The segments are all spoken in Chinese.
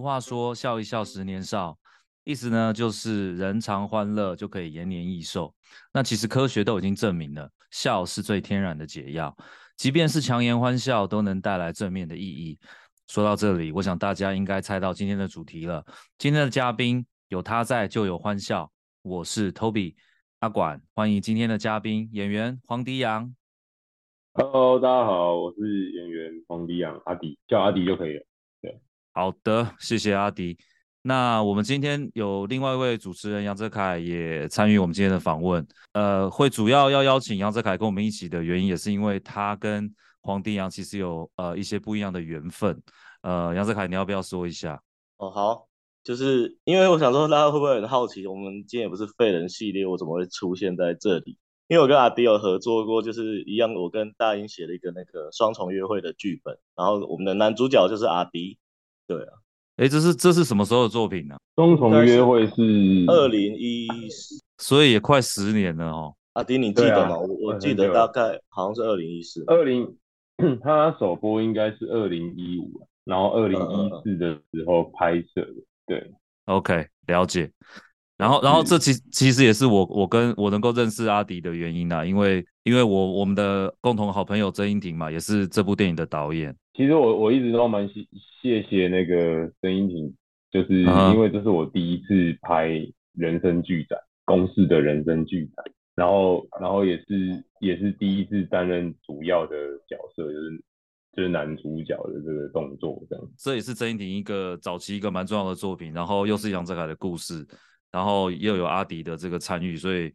俗话说“笑一笑，十年少”，意思呢就是人常欢乐就可以延年益寿。那其实科学都已经证明了，笑是最天然的解药，即便是强颜欢笑都能带来正面的意义。说到这里，我想大家应该猜到今天的主题了。今天的嘉宾有他在就有欢笑，我是 Toby 阿管，欢迎今天的嘉宾演员黄迪阳。Hello，大家好，我是演员黄迪阳，阿迪叫阿迪就可以了。好的，谢谢阿迪。那我们今天有另外一位主持人杨泽凯也参与我们今天的访问。呃，会主要要邀请杨泽凯跟我们一起的原因，也是因为他跟黄迪扬其实有呃一些不一样的缘分。呃，杨泽凯，你要不要说一下？哦，好，就是因为我想说，大家会不会很好奇，我们今天也不是废人系列，我怎么会出现在这里？因为我跟阿迪有合作过，就是一样，我跟大英写了一个那个双重约会的剧本，然后我们的男主角就是阿迪，对啊，哎，这是这是什么时候的作品呢？双重约会是二零一，所以也快十年了哦。阿迪，你记得吗？啊、我我记得大概好像是二零一四，二零，他首播应该是二零一五，然后二零一四的时候拍摄的，对，OK，了解。然后，然后这其其实也是我我跟我能够认识阿迪的原因啊，因为因为我我们的共同好朋友曾荫庭嘛，也是这部电影的导演。其实我我一直都蛮谢谢谢那个曾荫庭，就是因为这是我第一次拍人生剧展，公式的人生剧展，然后然后也是也是第一次担任主要的角色，就是就是男主角的这个动作这样。这也是曾荫庭一个早期一个蛮重要的作品，然后又是杨泽凯的故事。然后又有阿迪的这个参与，所以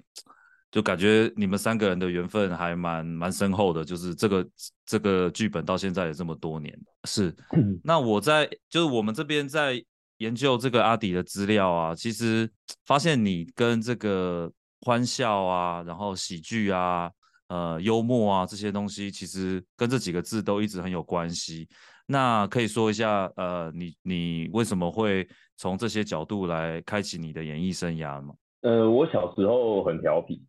就感觉你们三个人的缘分还蛮蛮深厚的。就是这个这个剧本到现在也这么多年，是。那我在就是我们这边在研究这个阿迪的资料啊，其实发现你跟这个欢笑啊，然后喜剧啊，呃，幽默啊这些东西，其实跟这几个字都一直很有关系。那可以说一下，呃，你你为什么会从这些角度来开启你的演艺生涯吗？呃，我小时候很调皮，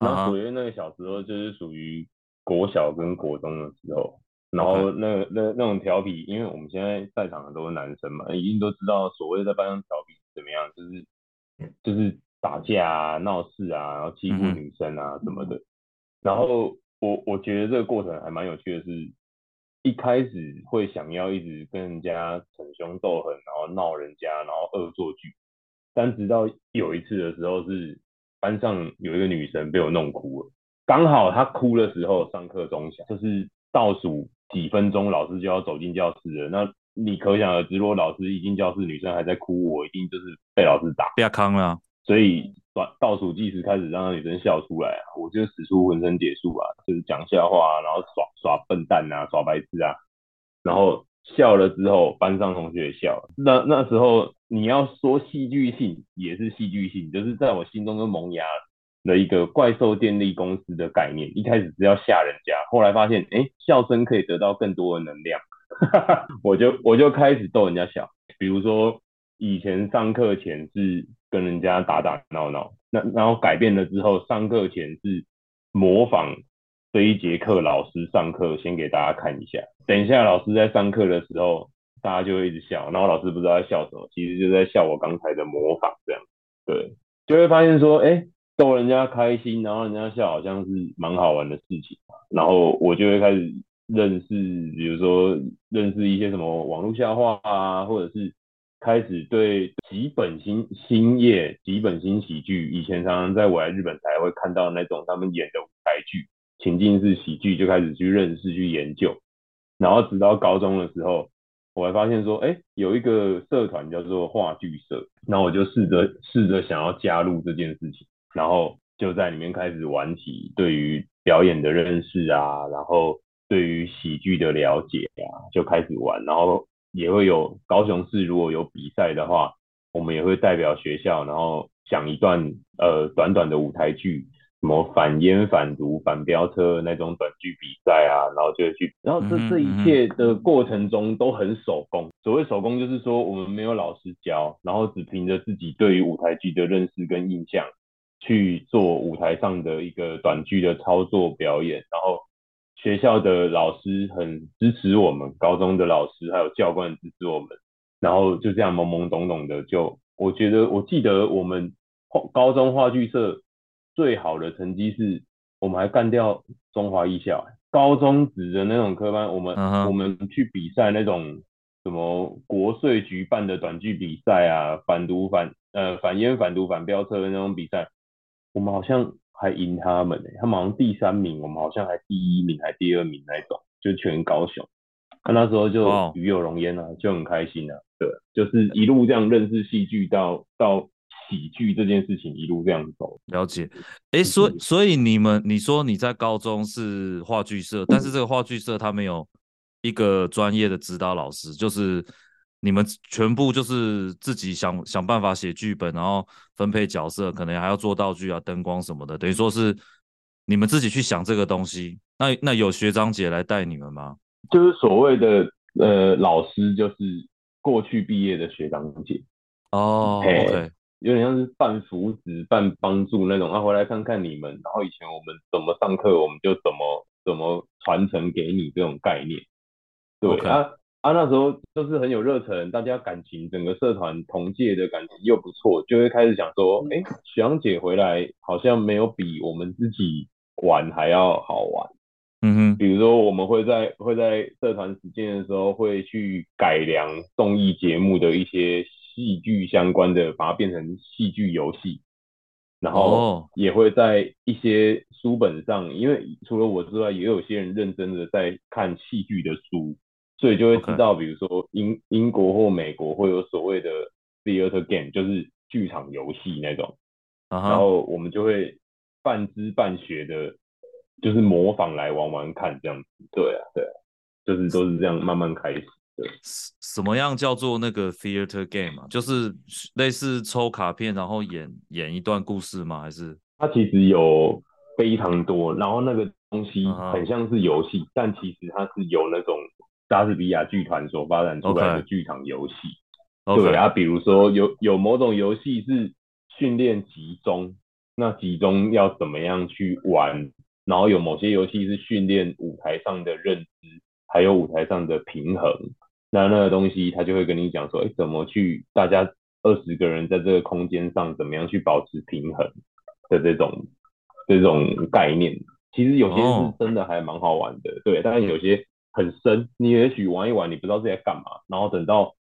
那属于那个小时候就是属于国小跟国中的时候，然后那个、那那种调皮，因为我们现在在场的都是男生嘛，一定都知道所谓在班上调皮怎么样，就是就是打架啊、闹事啊，然后欺负女生啊什么的。然后我我觉得这个过程还蛮有趣的是。一开始会想要一直跟人家逞凶斗狠，然后闹人家，然后恶作剧。但直到有一次的时候，是班上有一个女生被我弄哭了。刚好她哭的时候，上课钟响，就是倒数几分钟，老师就要走进教室了。那你可想而知，如果老师一进教室，女生还在哭，我一定就是被老师打。不要康了。所以倒数计时开始，让那女生笑出来啊！我就使出浑身解数啊，就是讲笑话啊，然后耍耍笨蛋啊，耍白痴啊，然后笑了之后，班上同学也笑了。那那时候你要说戏剧性也是戏剧性，就是在我心中都萌芽了一个怪兽电力公司的概念。一开始是要吓人家，后来发现哎、笑声可以得到更多的能量，我就我就开始逗人家笑。比如说以前上课前是跟人家打打闹闹。那然后改变了之后，上课前是模仿这一节课老师上课，先给大家看一下。等一下老师在上课的时候，大家就会一直笑，然后老师不知道在笑什么，其实就在笑我刚才的模仿这样。对，就会发现说，哎，逗人家开心，然后人家笑，好像是蛮好玩的事情。然后我就会开始认识，比如说认识一些什么网络笑话啊，或者是。开始对几本新新业、几本新喜剧，以前常常在我来日本才会看到那种他们演的舞台剧、情境式喜剧，就开始去认识、去研究。然后直到高中的时候，我还发现说，哎，有一个社团叫做话剧社，那我就试着试着想要加入这件事情，然后就在里面开始玩起对于表演的认识啊，然后对于喜剧的了解啊，就开始玩，然后。也会有高雄市如果有比赛的话，我们也会代表学校，然后讲一段呃短短的舞台剧，什么反烟、反毒、反飙车那种短剧比赛啊，然后就会去，然后这这一切的过程中都很手工。所谓手工，就是说我们没有老师教，然后只凭着自己对于舞台剧的认识跟印象去做舞台上的一个短剧的操作表演，然后。学校的老师很支持我们，高中的老师还有教官支持我们，然后就这样懵懵懂懂的就，我觉得我记得我们高中话剧社最好的成绩是，我们还干掉中华艺校，高中职的那种科班，我们、uh huh. 我们去比赛那种什么国税局办的短剧比赛啊，反毒反呃反烟反毒反飙车的那种比赛，我们好像还赢他们呢，他们好像第三名，我们好像还第一名还第二名那种，就全高雄。那那时候就与有荣焉啊，就很开心啊。对，就是一路这样认识戏剧到到喜剧这件事情，一路这样走。了解。哎，所以所以你们你说你在高中是话剧社，但是这个话剧社他没有一个专业的指导老师，就是你们全部就是自己想想办法写剧本，然后分配角色，可能还要做道具啊、灯光什么的，等于说是你们自己去想这个东西。那那有学长姐来带你们吗？就是所谓的呃老师，就是过去毕业的学长姐哦，对、oh, okay.，有点像是半扶持、半帮助那种啊，回来看看你们，然后以前我们怎么上课，我们就怎么怎么传承给你这种概念。对.啊啊，那时候就是很有热忱，大家感情整个社团同届的感情又不错，就会开始想说，哎、欸，学长姐回来好像没有比我们自己玩还要好玩。嗯哼，比如说我们会在会在社团实践的时候，会去改良综艺节目的一些戏剧相关的，把它变成戏剧游戏，然后也会在一些书本上，因为除了我之外，也有些人认真的在看戏剧的书，所以就会知道，比如说英英国或美国会有所谓的 theater game，就是剧场游戏那种，然后我们就会半知半学的。就是模仿来玩玩看这样子，对啊，对啊，就是都是这样慢慢开始。对，什么样叫做那个 theater game 啊？就是类似抽卡片，然后演演一段故事吗？还是它其实有非常多，然后那个东西很像是游戏，uh huh. 但其实它是有那种莎士比亚剧团所发展出来的剧场游戏。对啊，比如说有有某种游戏是训练集中，那集中要怎么样去玩？然后有某些游戏是训练舞台上的认知，还有舞台上的平衡。那那个东西他就会跟你讲说，哎，怎么去大家二十个人在这个空间上，怎么样去保持平衡的这种这种概念。其实有些是真的还蛮好玩的，哦、对。但是有些很深，你也许玩一玩，你不知道自己在干嘛。然后等到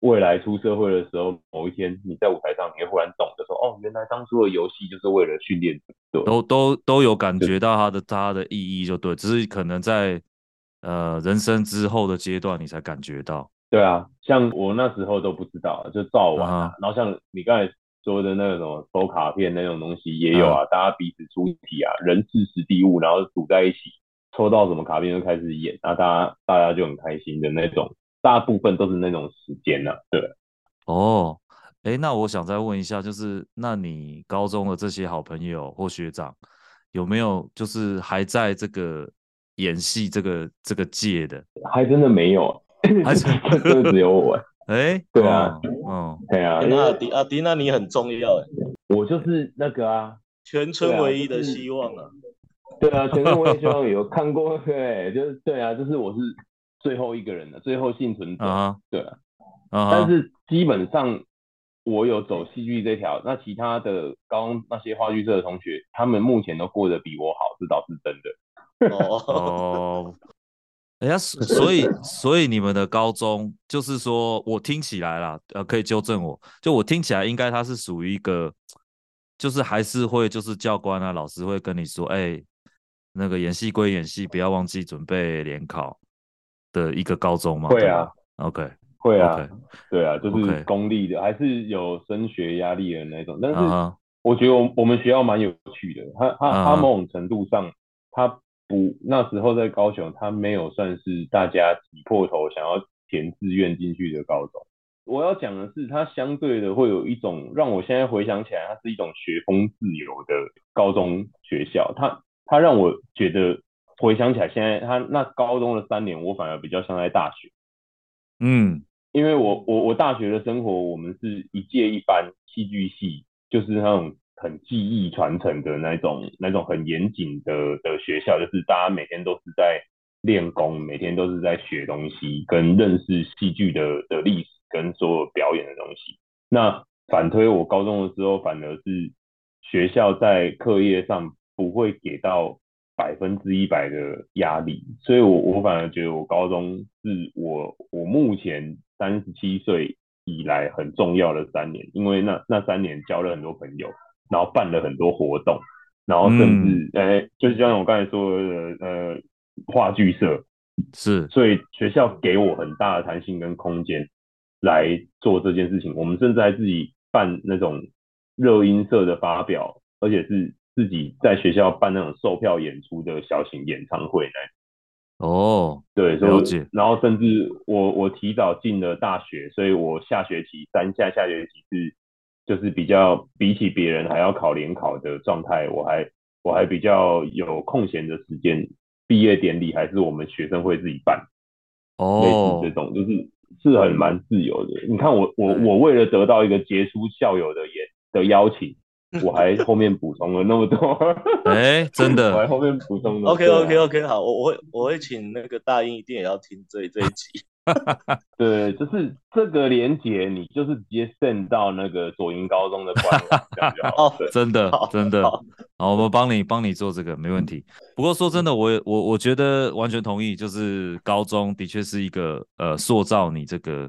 未来出社会的时候，某一天你在舞台上，你会忽然懂得说，哦，原来当初的游戏就是为了训练，对，都都都有感觉到它的它的意义，就对，只是可能在呃人生之后的阶段，你才感觉到。对啊，像我那时候都不知道，就照玩啊。Uh huh. 然后像你刚才说的那个什么抽卡片那种东西也有啊，uh huh. 大家彼此出题啊，人事实地物，然后组在一起，抽到什么卡片就开始演，然后大家大家就很开心的那种。大部分都是那种时间呢、啊，对。哦，哎，那我想再问一下，就是那你高中的这些好朋友或学长，有没有就是还在这个演戏这个这个界的？还真的没有，还 真的只有我。哎，对啊，嗯，对啊。那阿迪阿迪，那你很重要哎。我就是那个啊，全村唯一的希望啊。对啊，全村唯一希望有看过，对，就是对啊，就是我是。最后一个人的最后幸存者，uh. 对啊，uh. 但是基本上我有走戏剧这条，那其他的高中那些话剧社的同学，他们目前都过得比我好，这倒是真的。哦，哎呀，所以所以你们的高中就是说我听起来啦，呃，可以纠正我，就我听起来应该它是属于一个，就是还是会就是教官啊老师会跟你说，哎、欸，那个演戏归演戏，不要忘记准备联考。的一个高中吗？会啊，OK，会啊，对啊，就是公立的，还是有升学压力的那种。但是我觉得我我们学校蛮有趣的，他他他某种程度上，他不那时候在高雄，他没有算是大家挤破头想要填志愿进去的高中。我要讲的是，它相对的会有一种让我现在回想起来，它是一种学风自由的高中学校。它它让我觉得。回想起来，现在它那高中的三年，我反而比较像在大学。嗯，因为我我我大学的生活，我们是一届一班戏剧系，就是那种很技艺传承的那种那种很严谨的的学校，就是大家每天都是在练功，每天都是在学东西，跟认识戏剧的的历史跟所有表演的东西。那反推我高中的时候，反而是学校在课业上不会给到百分之一百的压力，所以我我反而觉得我高中是我我目前三十七岁以来很重要的三年，因为那那三年交了很多朋友，然后办了很多活动，然后甚至哎、嗯欸，就是像我刚才说的呃话剧社是，所以学校给我很大的弹性跟空间来做这件事情，我们甚至还自己办那种热音社的发表，而且是自己在学校办那种售票演出的小型演唱会呢。哦，对，所以。然后甚至我我提早进了大学，所以我下学期三下下学期是就是比较比起别人还要考联考的状态，我还我还比较有空闲的时间，毕业典礼还是我们学生会自己办。哦，类似这种就是是很蛮自由的。你看我我我为了得到一个杰出校友的也的邀请。我还后面补充了那么多，哎、欸，真的，我还后面补充了。OK OK OK，好，我我会我会请那个大英一定也要听这这一集。对，就是这个连接，你就是直接 send 到那个左营高中的官网，这样就好。真的真的，好，我们帮你帮你做这个没问题。不过说真的，我我我觉得完全同意，就是高中的确是一个呃塑造你这个。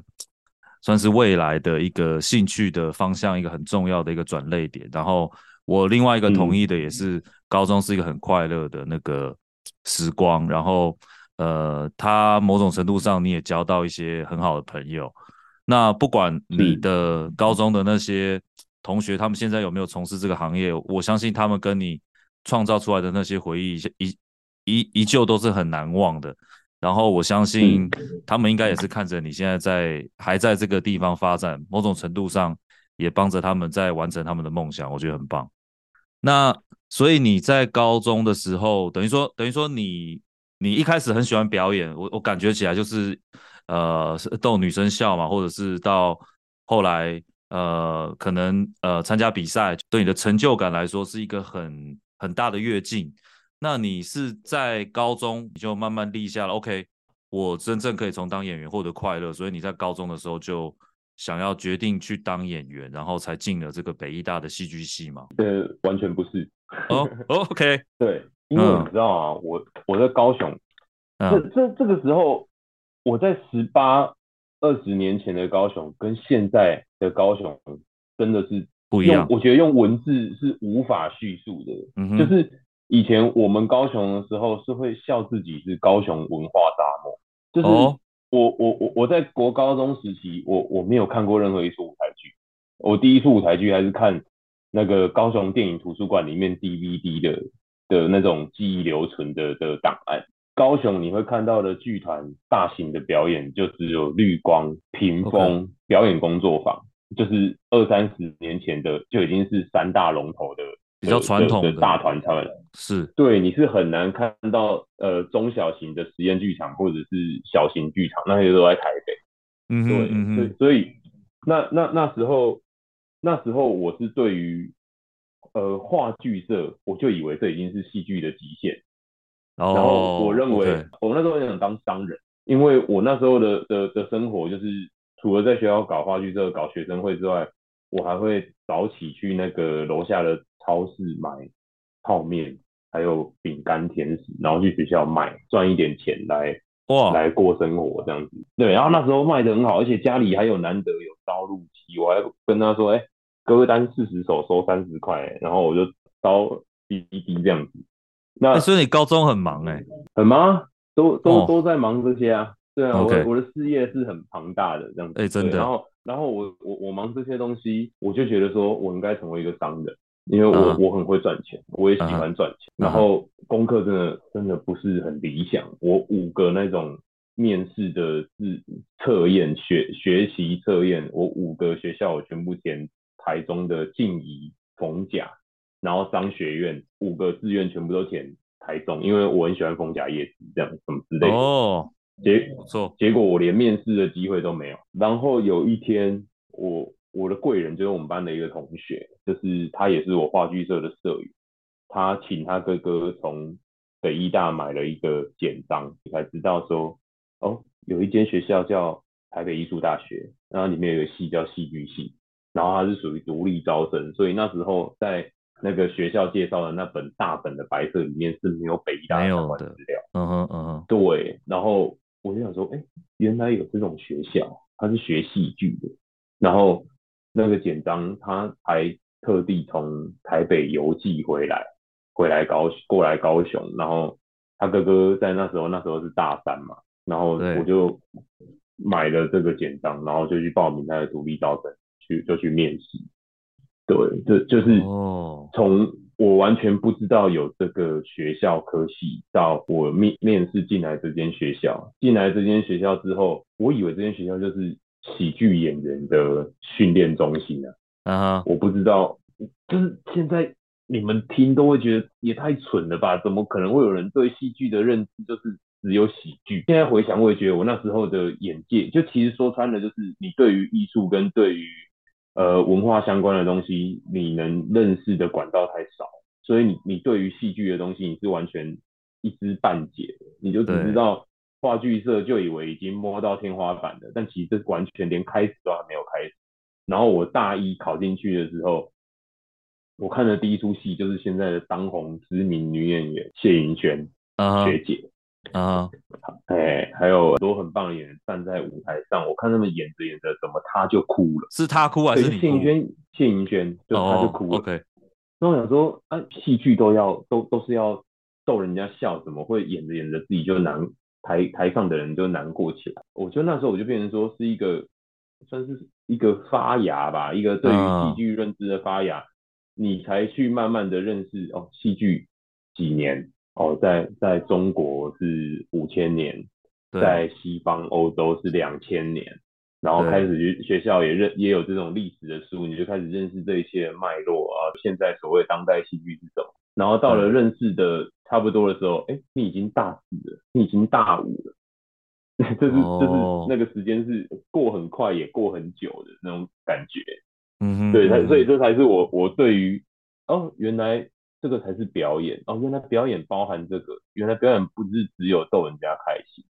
算是未来的一个兴趣的方向，一个很重要的一个转类点。然后我另外一个同意的也是，高中是一个很快乐的那个时光。然后呃，他某种程度上你也交到一些很好的朋友。那不管你的高中的那些同学，他们现在有没有从事这个行业，我相信他们跟你创造出来的那些回忆，一依依旧都是很难忘的。然后我相信他们应该也是看着你现在在还在这个地方发展，某种程度上也帮着他们在完成他们的梦想，我觉得很棒。那所以你在高中的时候，等于说等于说你你一开始很喜欢表演，我我感觉起来就是呃逗女生笑嘛，或者是到后来呃可能呃参加比赛，对你的成就感来说是一个很很大的跃进。那你是在高中你就慢慢立下了，OK，我真正可以从当演员获得快乐，所以你在高中的时候就想要决定去当演员，然后才进了这个北艺大的戏剧系吗？呃，完全不是。哦，OK，对，因为你知道啊，我我在高雄，这这这个时候我在十八二十年前的高雄跟现在的高雄真的是不一样，我觉得用文字是无法叙述的，嗯，就是。以前我们高雄的时候是会笑自己是高雄文化沙漠，就是我我我我在国高中时期，我我没有看过任何一出舞台剧，我第一出舞台剧还是看那个高雄电影图书馆里面 DVD 的的那种记忆留存的的档案。高雄你会看到的剧团大型的表演就只有绿光、屏风、表演工作坊，就是二三十年前的就已经是三大龙头的。比较传统的，的大团他们是对，你是很难看到呃中小型的实验剧场或者是小型剧场，那些都在台北。嗯嗯哼所以所以那那那时候那时候我是对于呃话剧社，我就以为这已经是戏剧的极限。哦，然后我认为我那时候很想当商人，因为我那时候的的的生活就是除了在学校搞话剧社、搞学生会之外，我还会早起去那个楼下的。超市买泡面，还有饼干甜食，然后去学校卖，赚一点钱来哇来过生活这样子。对，然后那时候卖的很好，而且家里还有难得有烧录机，我还跟他说，哎、欸，歌单四十首收三十块，然后我就烧 DVD 这样子。那、欸、所以你高中很忙哎、欸，很忙，都都都在忙这些啊。对啊.我我的事业是很庞大的这样子。哎、欸，真的。然后然后我我我忙这些东西，我就觉得说我应该成为一个商人。因为我、uh. 我很会赚钱，我也喜欢赚钱。Uh. 然后功课真的真的不是很理想。我五个那种面试的自测验学学习测验，我五个学校我全部填台中的静宜、逢甲，然后商学院五个志愿全部都填台中，因为我很喜欢逢甲夜市这样什么之类的。哦、oh.，结结果我连面试的机会都没有。然后有一天我。我的贵人就是我们班的一个同学，就是他也是我话剧社的社员，他请他哥哥从北医大买了一个简章，才知道说，哦，有一间学校叫台北艺术大学，然后里面有个系叫戏剧系，然后它是属于独立招生，所以那时候在那个学校介绍的那本大本的白色里面是没有北医大的相关资料。嗯哼嗯哼，对，然后我就想说，哎，原来有这种学校，它是学戏剧的，然后那个简章他还特地从台北邮寄回来，回来高过来高雄，然后他哥哥在那时候那时候是大三嘛，然后我就买了这个简章，然后就去报名他的独立招生，去就去面试。对，这就是从我完全不知道有这个学校科系，到我面面试进来这间学校，进来这间学校之后，我以为这间学校就是喜剧演员的训练中心啊。啊、uh-huh. 我不知道，就是现在你们听都会觉得也太蠢了吧？怎么可能会有人对戏剧的认知就是只有喜剧？现在回想，我也觉得我那时候的眼界，就其实说穿了，就是你对于艺术跟对于呃，文化相关的东西，你能认识的管道太少，所以你你对于戏剧的东西，你是完全一知半解的，你就只知道话剧社就以为已经摸到天花板了，但其实完全连开始都还没有开始。然后我大一考进去的时候，我看的第一出戏就是现在的当红知名女演员谢盈萱学姐。Uh-huh. 啊，哎，还有很多很棒的演员站在舞台上，我看他们演着演着，怎么他就哭了？是他哭还是你哭？谢盈萱，谢盈萱，就他就哭了。Oh, OK，那我想说，啊，戏剧都要都都是要逗人家笑，怎么会演着演着自己就难台台上的人就难过起来？我觉得那时候我就变成说是一个算是一个发芽吧，一个对于戏剧认知的发芽，uh. 你才去慢慢的认识哦，戏剧几年。哦，在在中国是五千年，在西方欧洲是两千年，然后开始去学校也认也有这种历史的书，你就开始认识这一些脉络啊。现在所谓当代戏剧是什么？然后到了认识的差不多的时候，哎，你已经大四了，你已经大五了，这是这是那个时间是过很快也过很久的那种感觉。嗯哼，对，所以这才是我我对于哦原来。这个才是表演哦，原来表演包含这个，原来表演不是只有逗人家开心，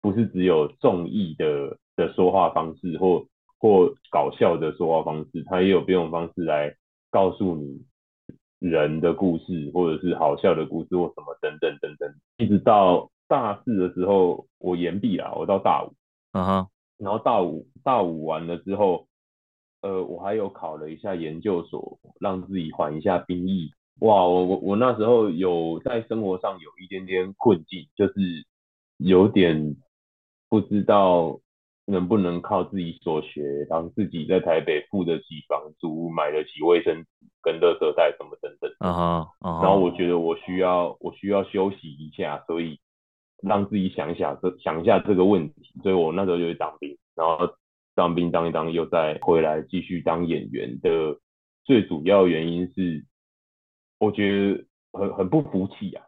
不是只有综艺的的说话方式或或搞笑的说话方式，它也有别种方式来告诉你人的故事，或者是好笑的故事或什么等等等等。一直到大四的时候，我延毕了，我到大五，嗯哼，然后大五大五完了之后，呃，我还有考了一下研究所，让自己缓一下兵役。哇，我我我那时候有在生活上有一点点困境，就是有点不知道能不能靠自己所学，然后自己在台北付得起房租，买得起卫生纸跟垃圾袋什么等等。啊哈，然后我觉得我需要我需要休息一下，所以让自己想一想这想一下这个问题，所以我那时候就去当兵，然后当兵当一当又再回来继续当演员的最主要原因是。我觉得很很不服气啊，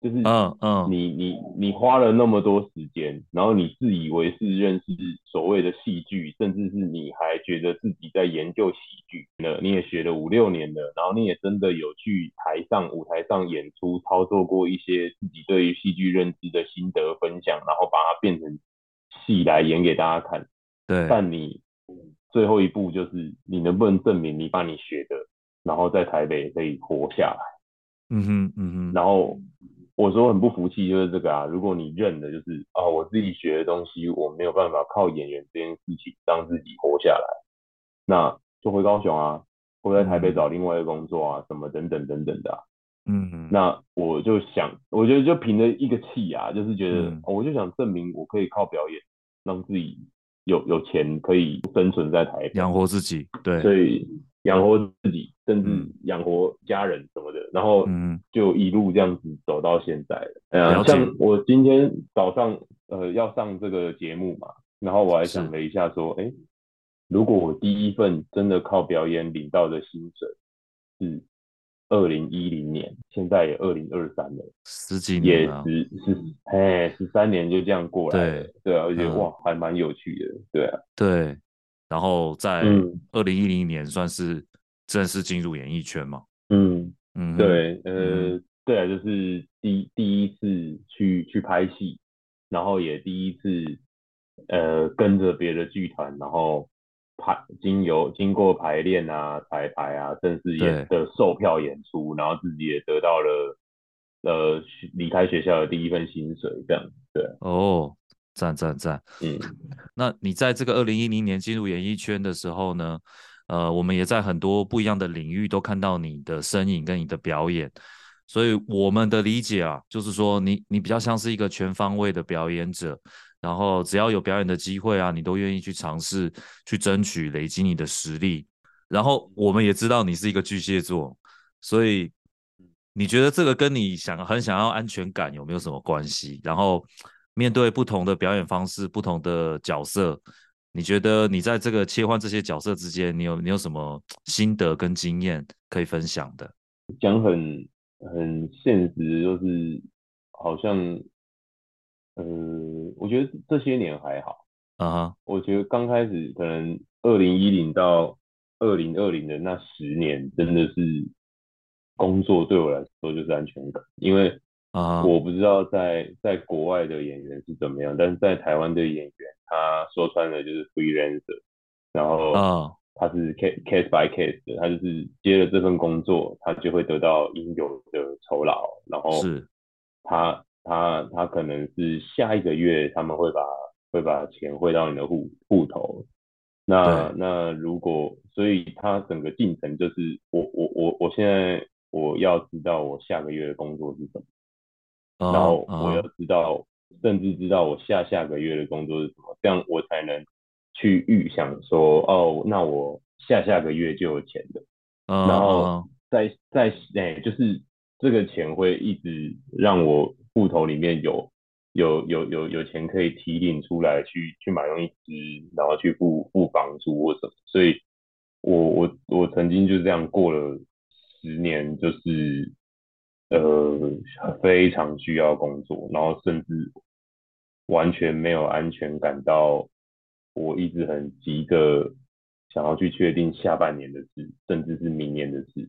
就是嗯嗯，你你你花了那么多时间，然后你自以为是认识所谓的戏剧，甚至是你还觉得自己在研究喜剧呢，你也学了五六年了，然后你也真的有去台上舞台上演出，操作过一些自己对于戏剧认知的心得分享，然后把它变成戏来演给大家看。对，但你最后一步就是你能不能证明你把你学的。然后在台北可以活下来，嗯哼，嗯哼。然后我说很不服气，就是这个啊。如果你认的就是啊，我自己学的东西，我没有办法靠演员这件事情让自己活下来，那就回高雄啊，或在台北找另外一个工作啊，什么等等等等的啊。嗯哼。那我就想，我觉得就凭着一个气啊，就是觉得，嗯，我就想证明我可以靠表演让自己有有钱可以生存在台北，养活自己。对，所以。养活自己，甚至养活家人什么的，嗯、然后就一路这样子走到现在了。嗯，像我今天早上呃要上这个节目嘛，然后我还想了一下说，哎，如果我第一份真的靠表演领到的薪水是二零一零年，现在也二零二三了，十几年了，也十十哎十三年就这样过来了，对对啊，而且、嗯、哇还蛮有趣的，对啊，对。然后在二零一零年算是正式进入演艺圈嘛？嗯嗯，对，呃，对啊，就是第第一次去去拍戏，然后也第一次呃跟着别的剧团，然后排经由经过排练啊、彩排啊，甚至演的售票演出，然后自己也得到了呃离开学校的第一份薪水，这样对。哦，赞赞赞，嗯，那你在这个二零一零年进入演艺圈的时候呢？呃，我们也在很多不一样的领域都看到你的身影跟你的表演，所以我们的理解啊，就是说你你比较像是一个全方位的表演者，然后只要有表演的机会啊，你都愿意去尝试去争取累积你的实力。然后我们也知道你是一个巨蟹座，所以你觉得这个跟你想很想要安全感有没有什么关系？然后面对不同的表演方式、不同的角色。你觉得你在这个切换这些角色之间，你有你有什么心得跟经验可以分享的？讲很很现实，就是好像，呃，我觉得这些年还好啊。Uh huh. 我觉得刚开始可能二零一零到二零二零的那十年，真的是工作对我来说就是安全感，因为啊，我不知道在在国外的演员是怎么样，但是在台湾的演员。他说穿了就是 freelancer，然后啊他是 case case by case 的，他就是接了这份工作，他就会得到应有的酬劳，然后是他他他可能是下一个月他们会把会把钱汇到你的户户头，那那如果所以他整个进程就是我我我我现在我要知道我下个月的工作是什么，uh 然后我要知道。甚至知道我下下个月的工作是什么，这样我才能去预想说，哦，那我下下个月就有钱的，uh. 然后在在哎，就是这个钱会一直让我户头里面有有有有有钱可以提领出来去去买东西吃，然后去付付房租或什么，所以我我我曾经就这样过了十年，就是。呃，非常需要工作，然后甚至完全没有安全感，到我一直很急的想要去确定下半年的事，甚至是明年的事。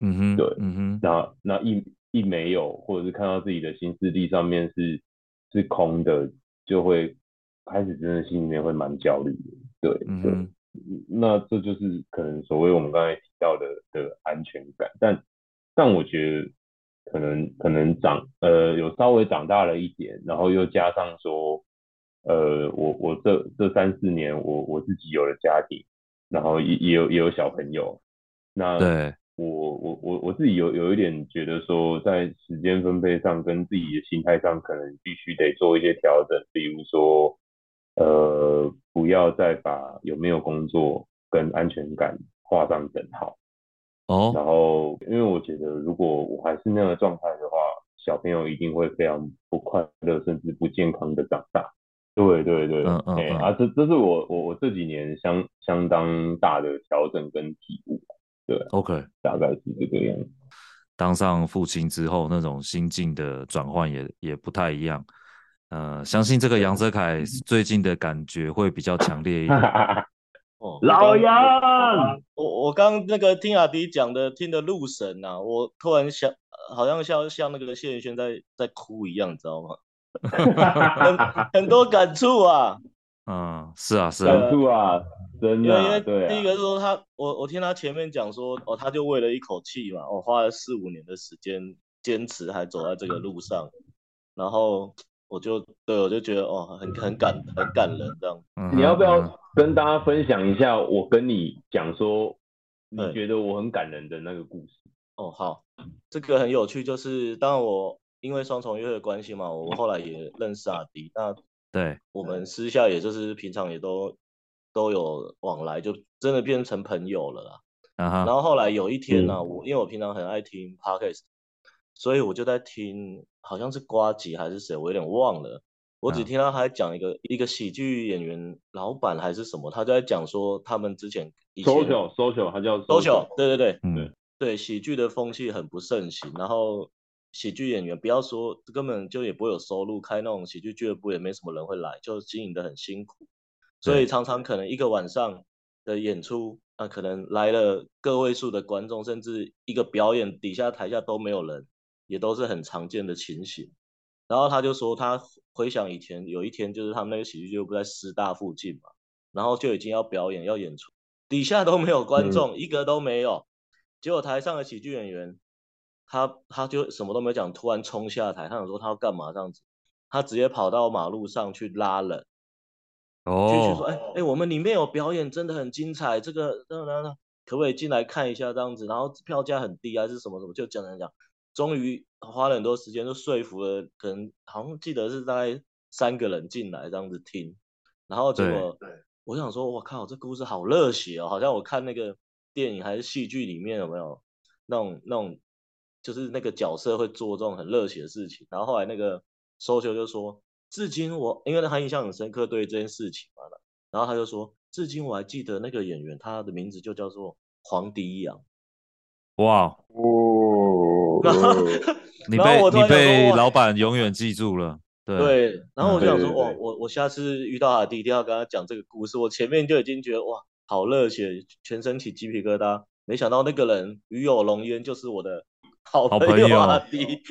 嗯哼，对，嗯哼，那那一一没有，或者是看到自己的行事历上面是是空的，就会开始真的心里面会蛮焦虑的。对，嗯那这就是可能所谓我们刚才提到的的安全感，但但我觉得。可能可能长呃有稍微长大了一点，然后又加上说，呃我我这这三四年我我自己有了家庭，然后也也有也有小朋友，那对我我我我自己有有一点觉得说，在时间分配上跟自己的心态上，可能必须得做一些调整，比如说呃不要再把有没有工作跟安全感画上等号。哦，然后，因为我觉得，如果我还是那样的状态的话，小朋友一定会非常不快乐，甚至不健康的长大。对对对，嗯嗯，嗯啊，这这是我我我这几年相相当大的调整跟体悟。对，OK，大概是这个样子。当上父亲之后，那种心境的转换也也不太一样。呃，相信这个杨泽凯最近的感觉会比较强烈一点。哦，老杨，我我刚那个听阿迪讲的，听的入神呐、啊，我突然想，好像像像那个谢宇轩在在哭一样，你知道吗？很很多感触啊。嗯，是啊，是啊，感触啊，真的、啊。因为因为第一个是说他，我我听他前面讲说，哦，他就为了一口气嘛，我、哦、花了四五年的时间坚持，还走在这个路上，然后。我就对，我就觉得哦，很很感很感人这样。嗯、你要不要跟大家分享一下我跟你讲说，你觉得我很感人的那个故事？哦，好，这个很有趣，就是当我因为双重约会的关系嘛，我后来也认识阿迪，那对，我们私下也就是平常也都都有往来，就真的变成朋友了啦。然后后来有一天呢、啊，我因为我平常很爱听 Podcast。所以我就在听，好像是瓜吉还是谁，我有点忘了。我只听到他在讲一个、嗯、一个喜剧演员老板还是什么，他就在讲说他们之前 social social，他叫 social，对对对，嗯对，对喜剧的风气很不盛行，然后喜剧演员不要说根本就也不会有收入，开那种喜剧俱乐部也没什么人会来，就经营得很辛苦，所以常常可能一个晚上的演出啊、呃，可能来了个位数的观众，甚至一个表演底下台下都没有人。也都是很常见的情形，然后他就说他回想以前有一天，就是他们那个喜剧俱乐部在师大附近嘛，然后就已经要表演要演出，底下都没有观众，嗯、一个都没有。结果台上的喜剧演员，他他就什么都没讲，突然冲下台，他想说他要干嘛这样子，他直接跑到马路上去拉人，哦，继续说，哎哎，我们里面有表演，真的很精彩，这个那那那，可不可以进来看一下这样子？然后票价很低还是什么什么，就讲讲讲，终于花了很多时间，就说服了，可能好像记得是大概三个人进来这样子听，然后结果，我想说，我靠，这故事好热血哦，好像我看那个。电影还是戏剧里面有没有那种那种，就是那个角色会做这种很热血的事情？然后后来那个 social 就说，至今我因为他印象很深刻对这件事情嘛，然后他就说，至今我还记得那个演员，他的名字就叫做黄迪阳。哇哦！然后你被你被老板永远记住了。对，对，然后我就想说，哇，我我下次遇到他第一定要跟他讲这个故事。我前面就已经觉得哇。好热血，全身起鸡皮疙瘩。没想到那个人与有荣焉，就是我的好朋友阿迪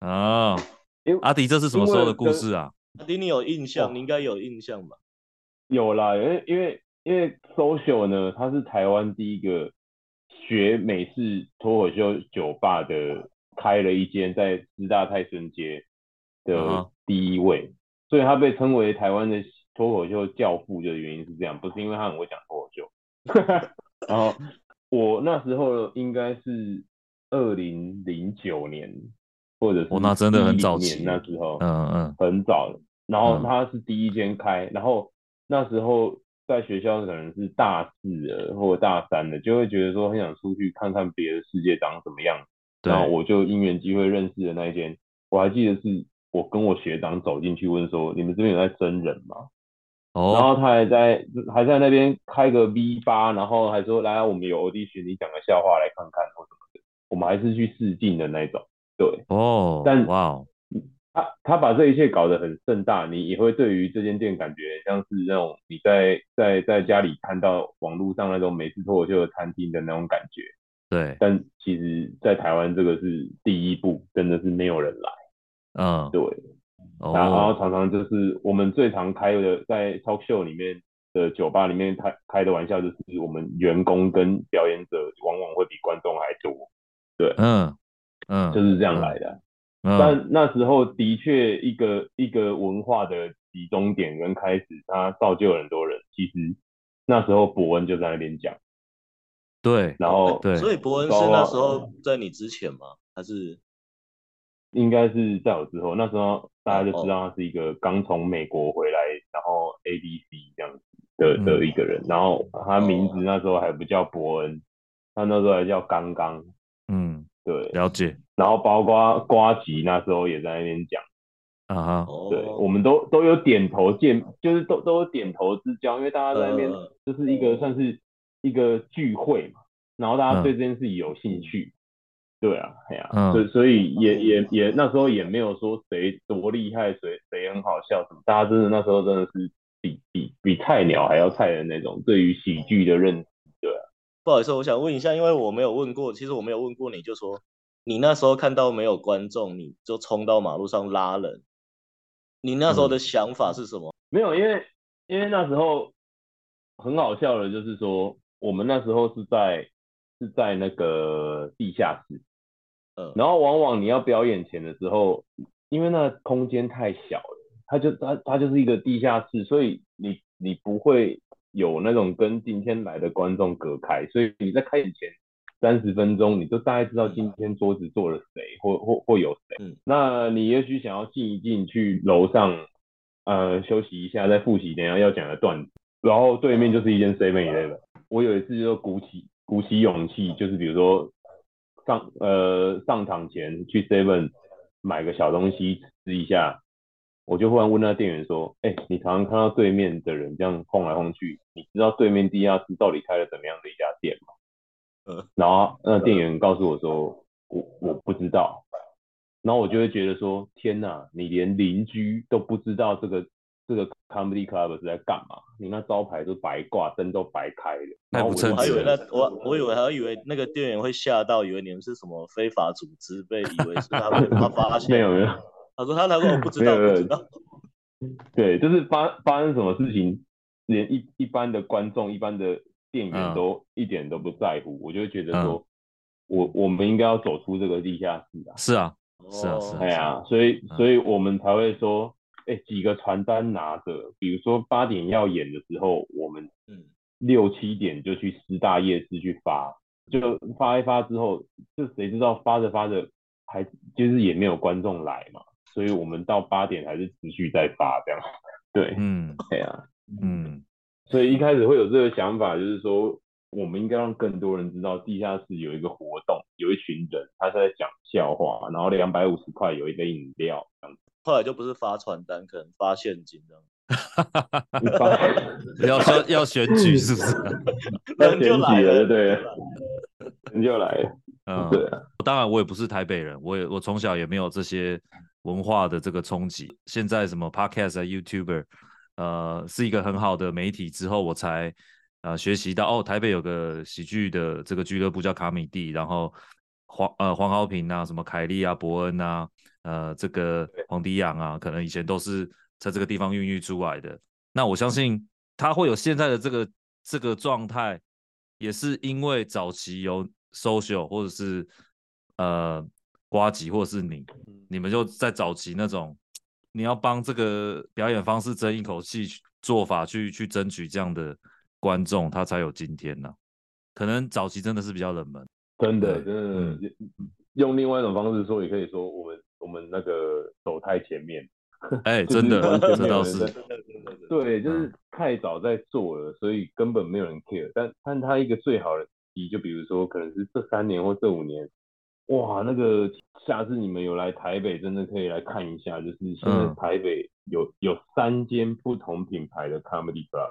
啊！阿迪，这是什么时候的故事啊？阿迪，你有印象？你应该有印象吧？有啦，因为因为因为 social 呢，他是台湾第一个学美式脱口秀酒吧的，开了一间在师大泰顺街的第一位，所以他被称为台湾的。脱口秀教父的原因是这样，不是因为他很会讲脱口秀。然后我那时候应该是二零零九年，或者是我那真的很早年，那时候，嗯嗯，很早。然后他是第一间开，然后那时候在学校可能是大四的或者大三的，就会觉得说很想出去看看别的世界长什么样。然后我就因缘机会认识的那一间，我还记得是我跟我学长走进去问说：“你们这边有在真人吗？”然后他还在还在那边开个 V 八，然后还说，来，我们有 audition，你讲个笑话来看看。我们还是去试镜的那种，对。哦。但哇，他他把这一切搞得很盛大，你也会对于这间店感觉像是那种你在在在家里看到网络上那种美式脱口秀的餐厅的那种感觉。对。但其实，在台湾这个是第一步，真的是没有人来。嗯，对。然后常常就是我们最常开的，在 talk show 里面的酒吧里面开开的玩笑，就是我们员工跟表演者往往会比观众还多。对，嗯嗯，就是这样来的。嗯、但那时候的确一个一个文化的集中点跟开始，它造就了很多人。其实那时候伯恩就在那边讲。对，然后对，所以伯恩是那时候在你之前吗？还是？应该是在我之后，那时候大家就知道他是一个刚从美国回来，然后 A B C 这样子的的一个人，然后他名字那时候还不叫伯恩，他那时候还叫刚刚，嗯，对，了解。然后包括瓜吉那时候也在那边讲，啊哈，对，我们都都有点头见，就是都都有点头之交，因为大家在那边就是一个算是一个聚会嘛，然后大家对这件事情有兴趣。对啊，哎呀、啊，所、嗯、所以也也也那时候也没有说谁多厉害，谁谁很好笑什么，大家真的那时候真的是比比比菜鸟还要菜的那种，对于喜剧的认不好意思，我想问一下，因为我没有问过，其实我没有问过你，就说你那时候看到没有观众，你就冲到马路上拉人，你那时候的想法是什么？嗯、没有，因为因为那时候很好笑的，就是说我们那时候是在。是在那个地下室，嗯，然后往往你要表演前的时候，因为那空间太小了，它就它它就是一个地下室，所以你你不会有那种跟今天来的观众隔开，所以你在开演前三十分钟，你就大概知道今天桌子坐了谁，或或或有谁，嗯，那你也许想要静一静去楼上，呃，休息一下，再复习等下要讲的段子，然后对面就是一间 Seven Eleven，我有一次就鼓起。鼓起勇气，就是比如说上呃上场前去 Seven 买个小东西吃一下，我就忽然问那店员说：“哎、欸，你常常看到对面的人这样晃来晃去，你知道对面地下室到底开了怎么样的一家店吗？”嗯，然后那店员告诉我说：“我我不知道。”然后我就会觉得说：“天哪，你连邻居都不知道这个。”这个 comedy club 是在干嘛？你那招牌都白挂，灯都白开的。那不称职。我还以为那我我以为还以为那个店员会吓到，以为你们是什么非法组织，被以为是他被他发现。没有没有。他说他他说我不知道不知道。对，就是发发生什么事情，连一一般的观众、一般的店员都一点都不在乎，我就觉得说，嗯、我我们应该要走出这个地下室啊。是啊，是啊，是啊。对啊，所以所以我们才会说，哎、欸，几个传单拿着，比如说八点要演的时候，我们六七点就去师大夜市去发，就发一发之后，就谁知道发着发着还就是也没有观众来嘛。所以我们到八点还是持续在发这样，对，嗯，对啊，嗯，所以一开始会有这个想法，就是说我们应该让更多人知道地下室有一个活动，有一群人他是在讲笑话，然后两百五十块有一杯饮料这样子。后来就不是发传单，可能发现金这样。要说要选举是不是？人就来了，对，人就来了，嗯，对啊。当然我也不是台北人，我也我从小也没有这些。文化的这个冲击，现在什么 Podcast 啊、YouTuber，呃，是一个很好的媒体。之后我才呃学习到，哦，台北有个喜剧的这个俱乐部叫卡米蒂，然后黄呃黄豪平啊、什么凯莉啊、伯恩啊、呃这个黄迪阳啊，可能以前都是在这个地方孕育出来的。那我相信他会有现在的这个这个状态，也是因为早期有 social 或者是呃。瓜吉或者是你，你们就在早期那种，你要帮这个表演方式争一口气，做法去去争取这样的观众，他才有今天呢、啊。可能早期真的是比较冷门，真的真的、嗯、用另外一种方式说，也可以说我们我们那个走太前面，哎、欸，真的，这倒是，对，就是太早在做了，所以根本没有人 care。但但他一个最好的题，就比如说可能是这三年或这五年。哇，那个下次你们有来台北，真的可以来看一下。就是现在台北有、嗯、有三间不同品牌的 comedy club，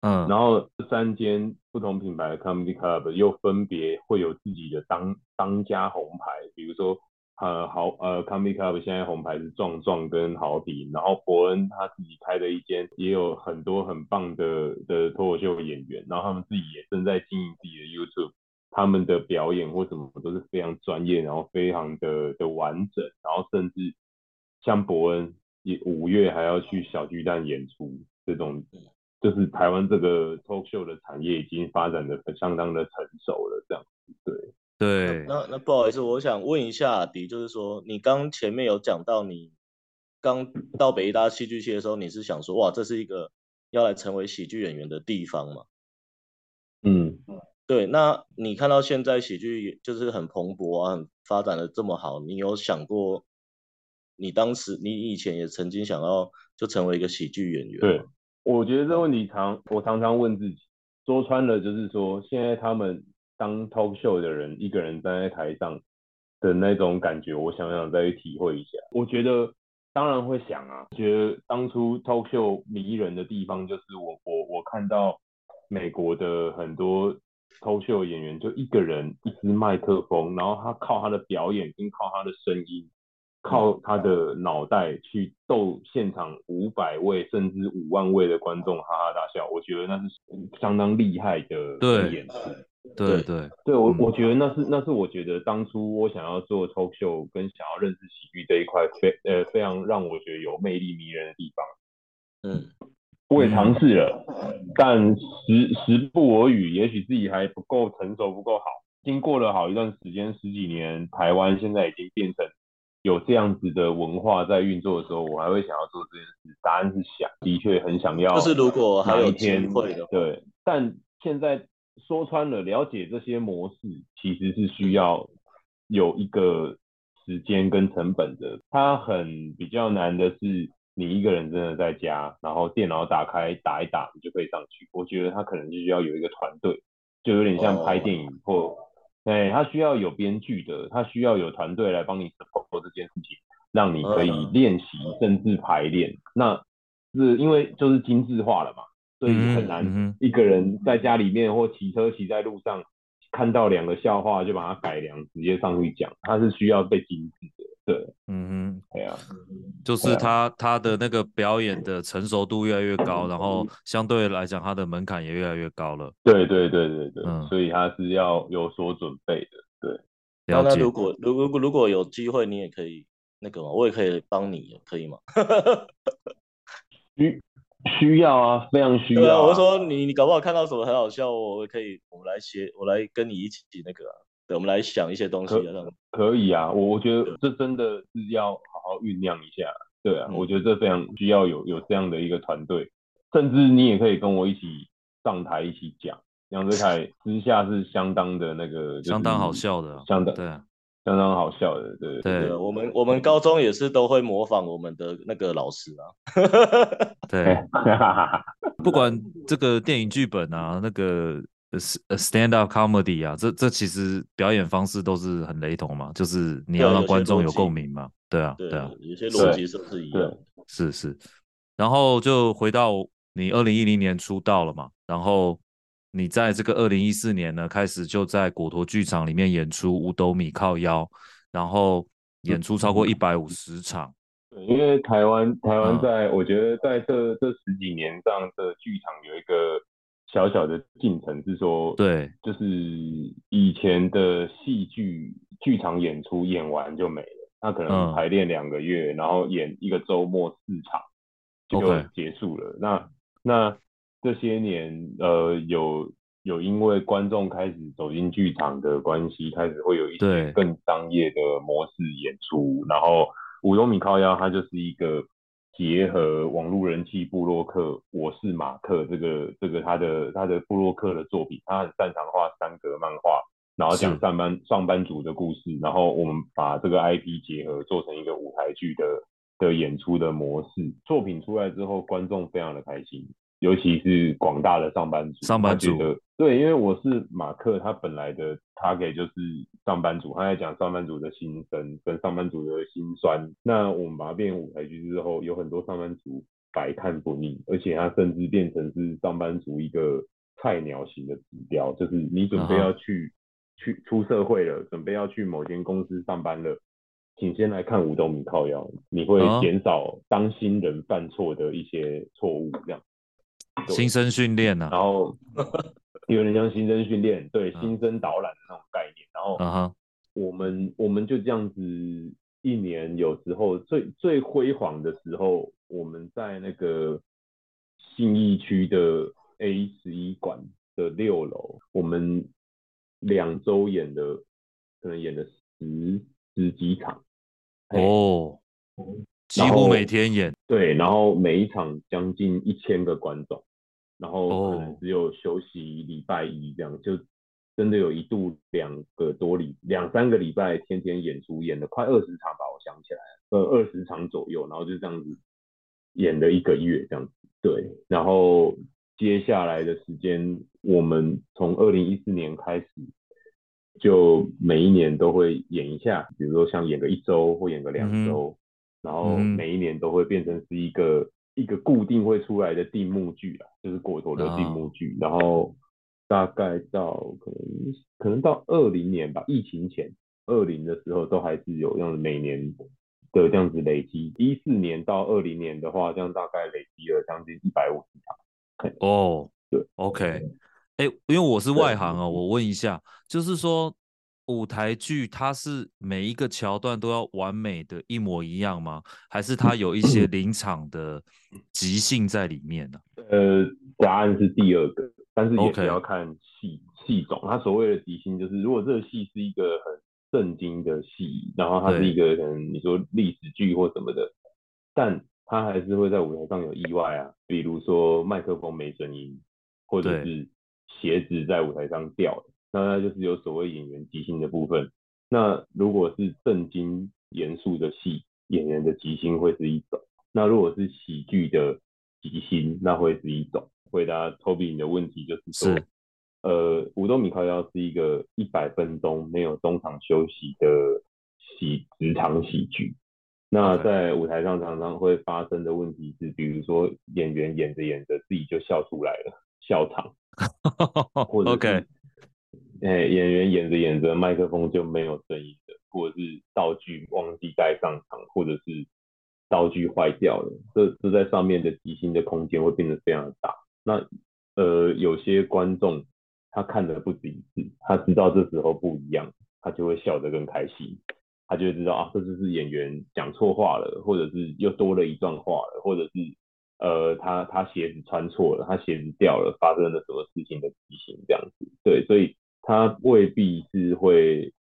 嗯，然后这三间不同品牌的 comedy club 又分别会有自己的当当家红牌，比如说呃好呃 comedy club 现在红牌是壮壮跟豪迪，然后伯恩他自己开的一间也有很多很棒的的脱口秀演员，然后他们自己也正在经营自己的 YouTube。他们的表演或什么都是非常专业，然后非常的的完整，然后甚至像伯恩也五月还要去小巨蛋演出，这种就是台湾这个 talk show 的产业已经发展的相当的成熟了，对对。那那不好意思，我想问一下阿迪，就是说你刚前面有讲到你刚到北艺大戏剧系的时候，你是想说哇，这是一个要来成为喜剧演员的地方吗？嗯。对，那你看到现在喜剧就是很蓬勃啊，很发展的这么好，你有想过，你当时你以前也曾经想要就成为一个喜剧演员？对，我觉得这问题常我常常问自己，说穿了就是说，现在他们当 talk show 的人，一个人站在台上的那种感觉，我想想再去体会一下。我觉得当然会想啊，觉得当初 talk show 迷人的地方就是我我我看到美国的很多。脱口秀演员就一个人一支麦克风，然后他靠他的表演跟靠他的声音，靠他的脑袋去逗现场五百位甚至五万位的观众哈哈大笑。我觉得那是相当厉害的演出。对对对，对我我觉得那是那是我觉得当初我想要做脱口秀跟想要认识喜剧这一块非呃非常让我觉得有魅力迷人的地方。嗯。我也尝试了，但时时不我与，也许自己还不够成熟，不够好。经过了好一段时间，十几年，台湾现在已经变成有这样子的文化在运作的时候，我还会想要做这件事。答案是想，的确很想要。就是如果还有机会的，对。但现在说穿了，了解这些模式其实是需要有一个时间跟成本的。它很比较难的是。你一个人真的在家，然后电脑打开打一打，你就可以上去。我觉得它可能就需要有一个团队，就有点像拍电影或，哎，它需要有编剧的，它需要有团队来帮你 support 这件事情，让你可以练习甚至排练。那是因为就是精致化了嘛，所以很难一个人在家里面或骑车骑在路上看到两个笑话就把它改良直接上去讲，它是需要被精致的。对，嗯哼，对啊，就是他他的那个表演的成熟度越来越高，然后相对来讲他的门槛也越来越高了。对对对对对，嗯，所以他是要有所准备的。对，了解。那如果如果如果如果有机会，你也可以那个嘛？我也可以帮你，可以吗？需需要啊，非常需要、啊。对啊，我说你你搞不好看到什么很好笑，我可以我们来写，我来跟你一起那个、啊，对，我们来想一些东西啊，可以啊。我我觉得这真的是要好好酝酿一下。对啊，我觉得这非常需要有有这样的一个团队，甚至你也可以跟我一起上台一起讲。杨泽凯私下是相当的那个，相当好笑的，相当对啊。相当好笑的，对对，对，我们我们高中也是都会模仿我们的那个老师啊，对，不管这个电影剧本啊，那个 stand up comedy 啊，这这其实表演方式都是很雷同嘛，就是你要让观众有共鸣嘛，对啊，对啊，有些逻辑是不是一样？是是，然后就回到你二零一零年出道了嘛，然后。你在这个二零一四年呢，开始就在果陀剧场里面演出《五斗米靠腰》，然后演出超过一百五十场。对，因为台湾台湾在，我觉得在这这十几年上的剧场有一个小小的进程，是说，对，就是以前的戏剧剧场演出演完就没了，他可能排练两个月，然后演一个周末四场就结束了。那那。这些年，呃，有有因为观众开始走进剧场的关系，开始会有一些更商业的模式演出。然后，五斗米靠腰，它就是一个结合网络人气布洛克，我是马克这个这个他的他的布洛克的作品，他很擅长画三格漫画，然后讲上班上班族的故事。然后我们把这个 IP 结合，做成一个舞台剧的的演出的模式。作品出来之后，观众非常的开心。尤其是广大的上班族，上班族对，因为我是马克，他本来的 target 就是上班族，他在讲上班族的心声跟上班族的心酸。那我们把它变成舞台剧之后，有很多上班族百看不腻，而且他甚至变成是上班族一个菜鸟型的指标，就是你准备要去、uh-huh. 去出社会了，准备要去某间公司上班了，请先来看五斗米靠腰，你会减少当新人犯错的一些错误，这样。新生训练呢，然后 有点像新生训练，对，新生导览的那种概念。然后我们我们就这样子一年，有时候最最辉煌的时候，我们在那个信义区的 A 十一馆的六楼，我们两周演的可能演了十十几场。哦，几乎每天演，对，然后每一场将近一千个观众。然后可能只有休息礼拜一这样，oh. 就真的有一度两个多礼两三个礼拜天天演出，演了快二十场吧，我想起来，呃，二十场左右，然后就这样子演了一个月这样子，对。然后接下来的时间，我们从二零一四年开始，就每一年都会演一下，比如说像演个一周或演个两周，mm -hmm. 然后每一年都会变成是一个。一个固定会出来的定目剧啊，就是果陀的定目剧，oh. 然后大概到可能可能到二零年吧，疫情前二零的时候都还是有这样每年的这样子累积。一四年到二零年的话，这样大概累积了将近一百五十场。哦、oh.，对，OK，哎，因为我是外行啊，我问一下，就是说。舞台剧它是每一个桥段都要完美的一模一样吗？还是它有一些临场的即兴在里面呢？呃，答案是第二个，但是也是要看戏戏种。它所谓的即兴，就是如果这个戏是一个很震惊的戏，然后它是一个可能你说历史剧或什么的，但它还是会在舞台上有意外啊，比如说麦克风没声音，或者是鞋子在舞台上掉了。那那就是有所谓演员即兴的部分。那如果是正经严肃的戏，演员的即兴会是一种；那如果是喜剧的即兴，那会是一种。回答 Toby 你的问题就是说，是呃，五斗米靠腰是一个一百分钟没有中场休息的喜职场喜剧。那在舞台上常常会发生的问题是，比如说演员演着演着自己就笑出来了，笑场，或者 OK。哎、演员演着演着，麦克风就没有声音的，或者是道具忘记带上场，或者是道具坏掉了，这这在上面的即兴的空间会变得非常大。那呃，有些观众他看的不止一次，他知道这时候不一样，他就会笑得更开心，他就会知道啊，这就是演员讲错话了，或者是又多了一段话了，或者是呃，他他鞋子穿错了，他鞋子掉了，发生了什么事情的即兴这样子。对，所以他未必是会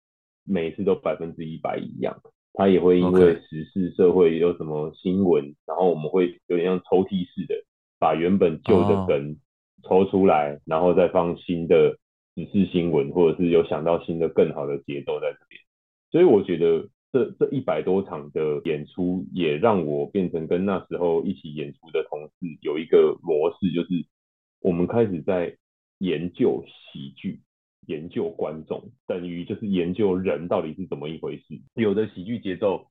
每次都百分之一百一样，它也会因为时事社会有什么新闻.然后我们会有点像抽屉式的把原本旧的梗抽出来，Oh. 然后再放新的时事新闻，或者是有想到新的更好的节奏在这边。所以我觉得。这这一百多场的演出，也让我变成跟那时候一起演出的同事有一个模式，就是我们开始在研究喜剧，研究观众，等于就是研究人到底是怎么一回事。有的喜剧节奏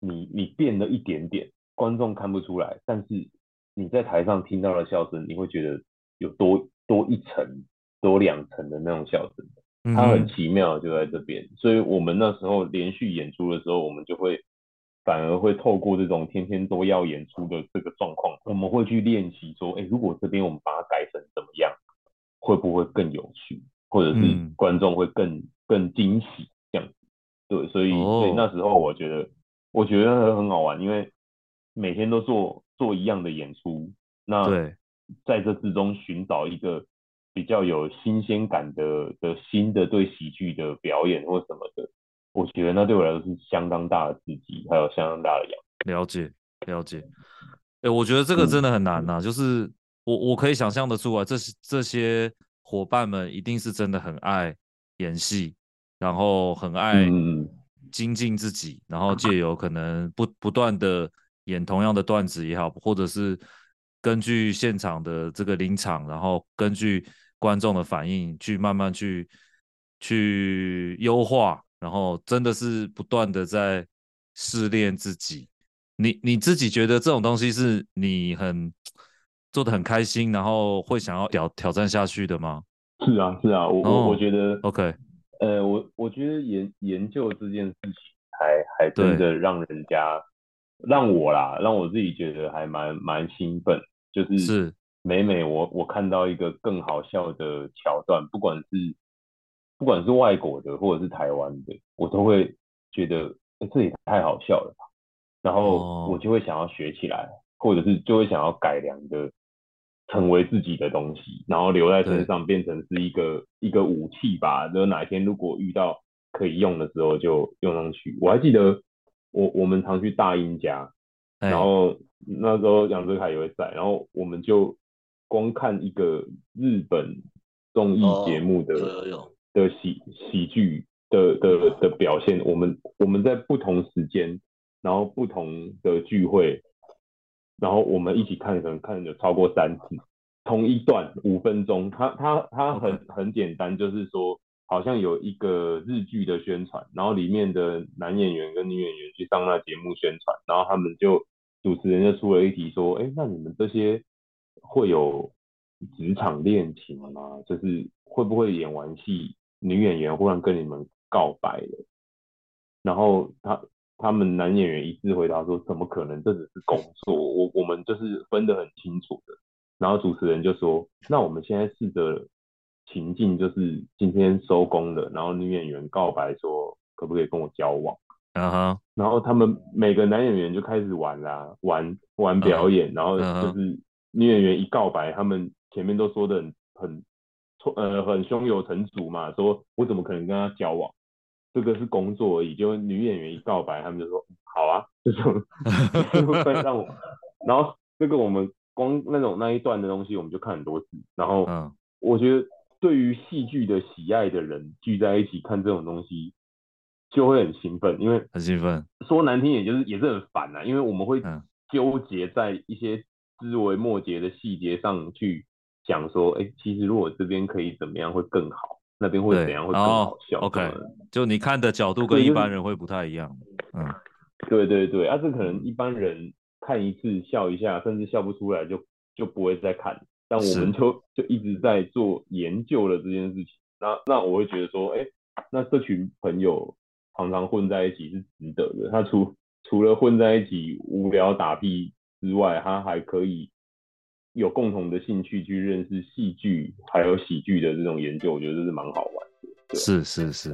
你，你你变了一点点，观众看不出来，但是你在台上听到的笑声，你会觉得有多多一层、多两层的那种笑声。它很奇妙，就在这边，嗯、所以我们那时候连续演出的时候，我们就会反而会透过这种天天都要演出的这个状况，我们会去练习说，哎，如果这边我们把它改成怎么样，会不会更有趣，或者是观众会更、嗯、更惊喜这样子？对，所以、哦、所以那时候我觉得我觉得很好玩，因为每天都做做一样的演出，那在这之中寻找一个。比较有新鲜感的的新的对喜剧的表演或什么的，我觉得那对我来说是相当大的刺激，还有相当大的养。了解了解，哎、欸，我觉得这个真的很难呐、啊。嗯、就是我我可以想象得出来，这这些伙伴们一定是真的很爱演戏，然后很爱精进自己，嗯、然后借由可能不不断的演同样的段子也好，或者是根据现场的这个临场，然后根据。观众的反应，去慢慢去去优化，然后真的是不断的在试炼自己。你你自己觉得这种东西是你很做的很开心，然后会想要挑挑战下去的吗？是啊，是啊，我、oh, 我我觉得 OK，呃，我我觉得研研究这件事情还还真的让人家让我啦，让我自己觉得还蛮蛮兴奋，就是是。每每我我看到一个更好笑的桥段，不管是不管是外国的或者是台湾的，我都会觉得这也太好笑了吧，然后我就会想要学起来，或者是就会想要改良的，成为自己的东西，然后留在身上变成是一个一个武器吧。就哪一天如果遇到可以用的时候就用上去。我还记得我我们常去大英家，然后那时候杨哲凯也会在，然后我们就。光看一个日本综艺节目的、哦、的喜喜剧的的的表现，我们我们在不同时间，然后不同的聚会，然后我们一起看，可能看有超过三次，同一段五分钟，它它它很很简单，就是说好像有一个日剧的宣传，然后里面的男演员跟女演员去上那节目宣传，然后他们就主持人就出了一题说，哎，那你们这些。会有职场恋情吗？就是会不会演完戏，女演员忽然跟你们告白了？然后他他们男演员一致回答说：怎么可能？这只是工作，我我们就是分得很清楚的。然后主持人就说：那我们现在试着情境，就是今天收工了，然后女演员告白说：可不可以跟我交往？啊哈、uh-huh. 然后他们每个男演员就开始玩啦，玩玩表演，uh-huh. 然后就是。女演员一告白，他们前面都说的很很呃很胸有成竹嘛，说我怎么可能跟他交往？这个是工作而已。就女演员一告白，他们就说好啊，这种 会让我。然后这个我们光那种那一段的东西，我们就看很多次。然后我觉得对于戏剧的喜爱的人聚在一起看这种东西，就会很兴奋，因为很兴奋。说难听点就是也是很烦啊，因为我们会纠结在一些。枝微末节的细节上去讲说，哎、欸，其实如果这边可以怎么样会更好，那边会怎样会更好笑。OK，就你看的角度跟一般人会不太一样。嗯，对对对，啊，这可能一般人看一次笑一下，甚至笑不出来就就不会再看。但我们就就一直在做研究了这件事情。那那我会觉得说，哎、欸，那这群朋友常常混在一起是值得的。他除除了混在一起无聊打屁。之外，他还可以有共同的兴趣去认识戏剧，还有喜剧的这种研究，我觉得这是蛮好玩的。是是是，